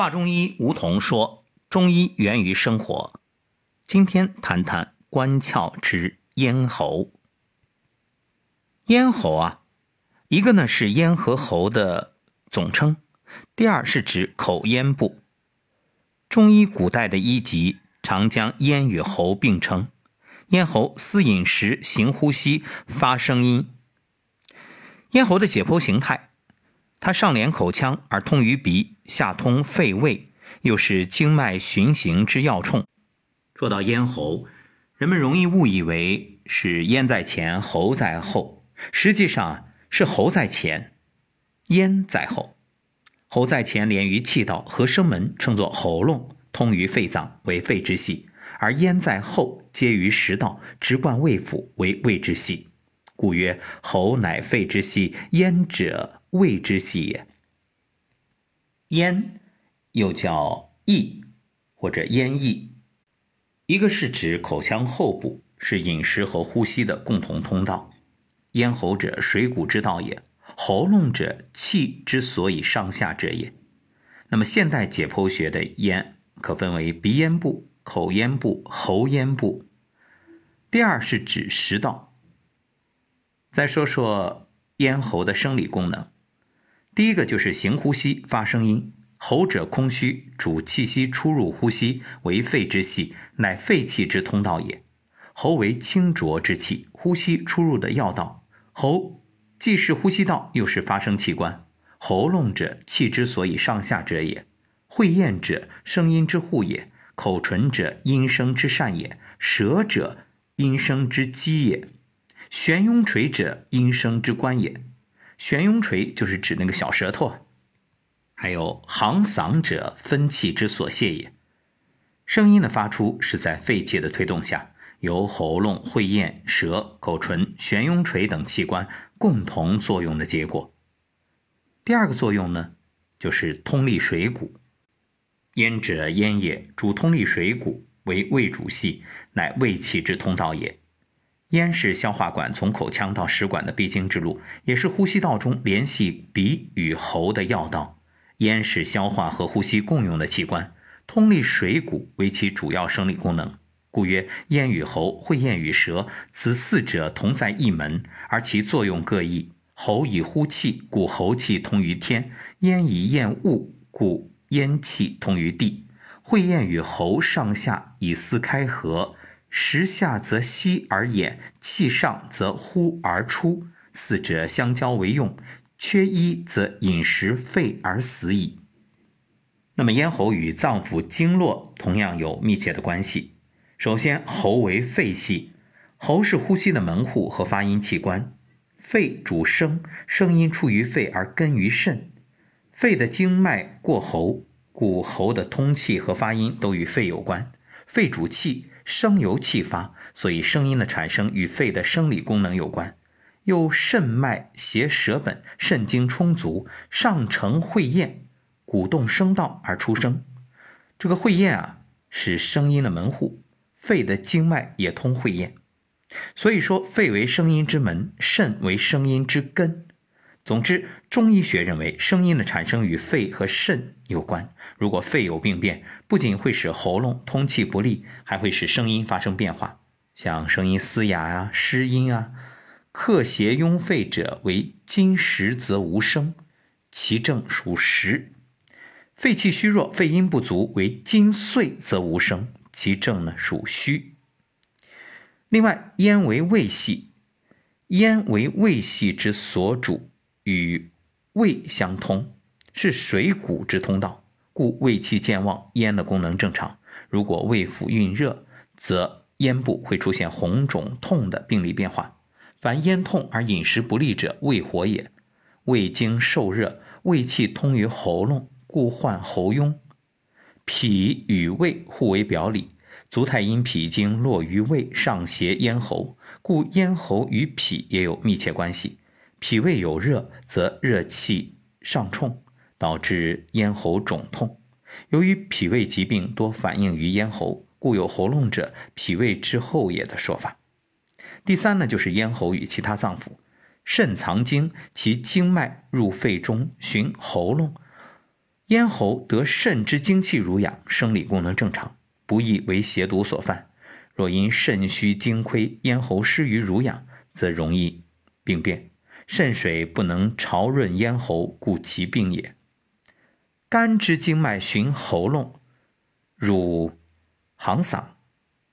华中医吴桐说：“中医源于生活。”今天谈谈关窍之咽喉。咽喉啊，一个呢是咽和喉的总称，第二是指口咽部。中医古代的医籍常将咽与喉并称。咽喉思饮食、行呼吸、发声音。咽喉的解剖形态。它上连口腔而通于鼻，下通肺胃，又是经脉循行之要冲。说到咽喉，人们容易误以为是咽在前，喉在后，实际上是喉在前，咽在后。喉在前连于气道和声门，称作喉咙，通于肺脏，为肺之系；而咽在后，接于食道，直贯胃腑，为胃之系。故曰：喉乃肺之系，咽者。胃之系也。咽又叫翼或者咽翼，一个是指口腔后部，是饮食和呼吸的共同通道。咽喉者，水谷之道也；喉咙者，气之所以上下者也。那么现代解剖学的咽可分为鼻咽部、口咽部、喉咽部。第二是指食道。再说说咽喉的生理功能。第一个就是行呼吸发声音，喉者空虚，主气息出入呼吸，为肺之系，乃肺气之通道也。喉为清浊之气，呼吸出入的要道。喉既是呼吸道，又是发声器官。喉咙者，气之所以上下者也。会咽者，声音之户也。口唇者，音声之善也。舌者，音声之基也。悬雍垂者，音声之官也。悬雍垂就是指那个小舌头，还有行嗓者分气之所泄也。声音的发出是在肺气的推动下，由喉咙、会咽、舌、口唇、悬雍垂等器官共同作用的结果。第二个作用呢，就是通利水谷。咽者咽也，主通利水谷，为胃主系，乃胃气之通道也。咽是消化管从口腔到食管的必经之路，也是呼吸道中联系鼻与喉的要道。咽是消化和呼吸共用的器官，通利水谷为其主要生理功能。故曰：咽与喉、会咽与舌，此四者同在一门，而其作用各异。喉以呼气，故喉气通于天；咽以咽物，故咽气通于地。会咽与喉上下以思开合。时下则吸而咽，气上则呼而出，四者相交为用，缺一则饮食废而死矣。那么咽喉与脏腑经络同样有密切的关系。首先，喉为肺系，喉是呼吸的门户和发音器官。肺主声，声音出于肺而根于肾，肺的经脉过喉，故喉的通气和发音都与肺有关。肺主气。声由气发，所以声音的产生与肺的生理功能有关。又肾脉携舌本，肾精充足，上承会咽，鼓动声道而出声。这个会咽啊，是声音的门户，肺的经脉也通会咽。所以说，肺为声音之门，肾为声音之根。总之，中医学认为，声音的产生与肺和肾有关。如果肺有病变，不仅会使喉咙通气不利，还会使声音发生变化，像声音嘶哑啊、失音啊。克邪壅肺者，为金实则无声，其症属实；肺气虚弱、肺阴不足，为金碎则无声，其症呢属虚。另外，咽为胃系，咽为胃系之所主。与胃相通，是水谷之通道，故胃气健旺，咽的功能正常。如果胃腑蕴热，则咽部会出现红肿痛的病理变化。凡咽痛而饮食不利者，胃火也。胃经受热，胃气通于喉咙，故患喉痈。脾与胃互为表里，足太阴脾经络于胃，上胁咽喉，故咽喉与脾也有密切关系。脾胃有热，则热气上冲，导致咽喉肿痛。由于脾胃疾病多反映于咽喉，故有喉咙者脾胃之后也的说法。第三呢，就是咽喉与其他脏腑。肾藏精，其经脉入肺中，循喉咙，咽喉得肾之精气濡养，生理功能正常，不易为邪毒所犯。若因肾虚精亏，咽喉失于濡养，则容易病变。肾水不能潮润咽喉，故其病也。肝之经脉循喉咙，入行嗓，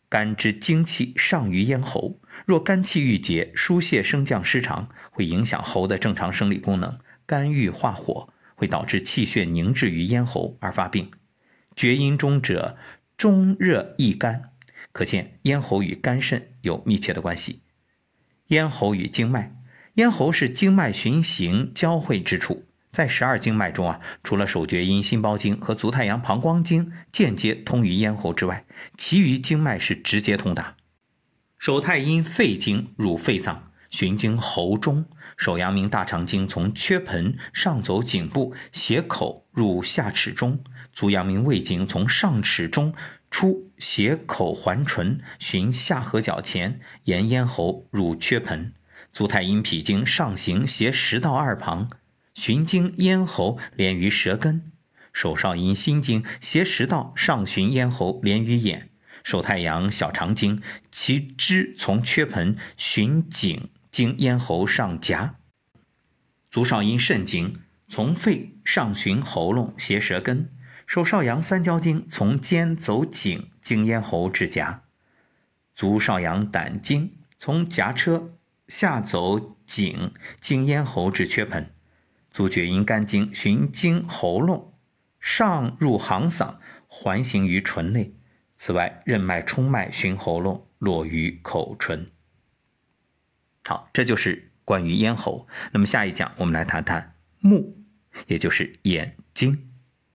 肝之精气上于咽喉。若肝气郁结，疏泄升降失常，会影响喉的正常生理功能。肝郁化火，会导致气血凝滞于咽喉而发病。厥阴中者，中热易干，可见咽喉与肝肾有密切的关系。咽喉与经脉。咽喉是经脉循行交汇之处，在十二经脉中啊，除了手厥阴心包经和足太阳膀胱经间接通于咽喉之外，其余经脉是直接通达。手太阴肺经入肺脏，循经喉中；手阳明大肠经从缺盆上走颈部，斜口入下齿中；足阳明胃经从上齿中出，斜口环唇，循下颌角前，沿咽喉入缺盆。足太阴脾经上行斜食道二旁，循经咽喉连于舌根；手少阴心经斜食道上循咽喉连于眼；手太阳小肠经其支从缺盆循颈经咽喉上颊；足少阴肾经从肺上循喉咙斜舌根；手少阳三焦经从肩走颈经咽喉至颊；足少阳胆经从颊车。下走颈经咽喉至缺盆，足厥阴肝经循经喉咙上入行嗓，环行于唇内。此外，任脉冲脉循喉咙落于口唇。好，这就是关于咽喉。那么下一讲我们来谈谈目，也就是眼睛。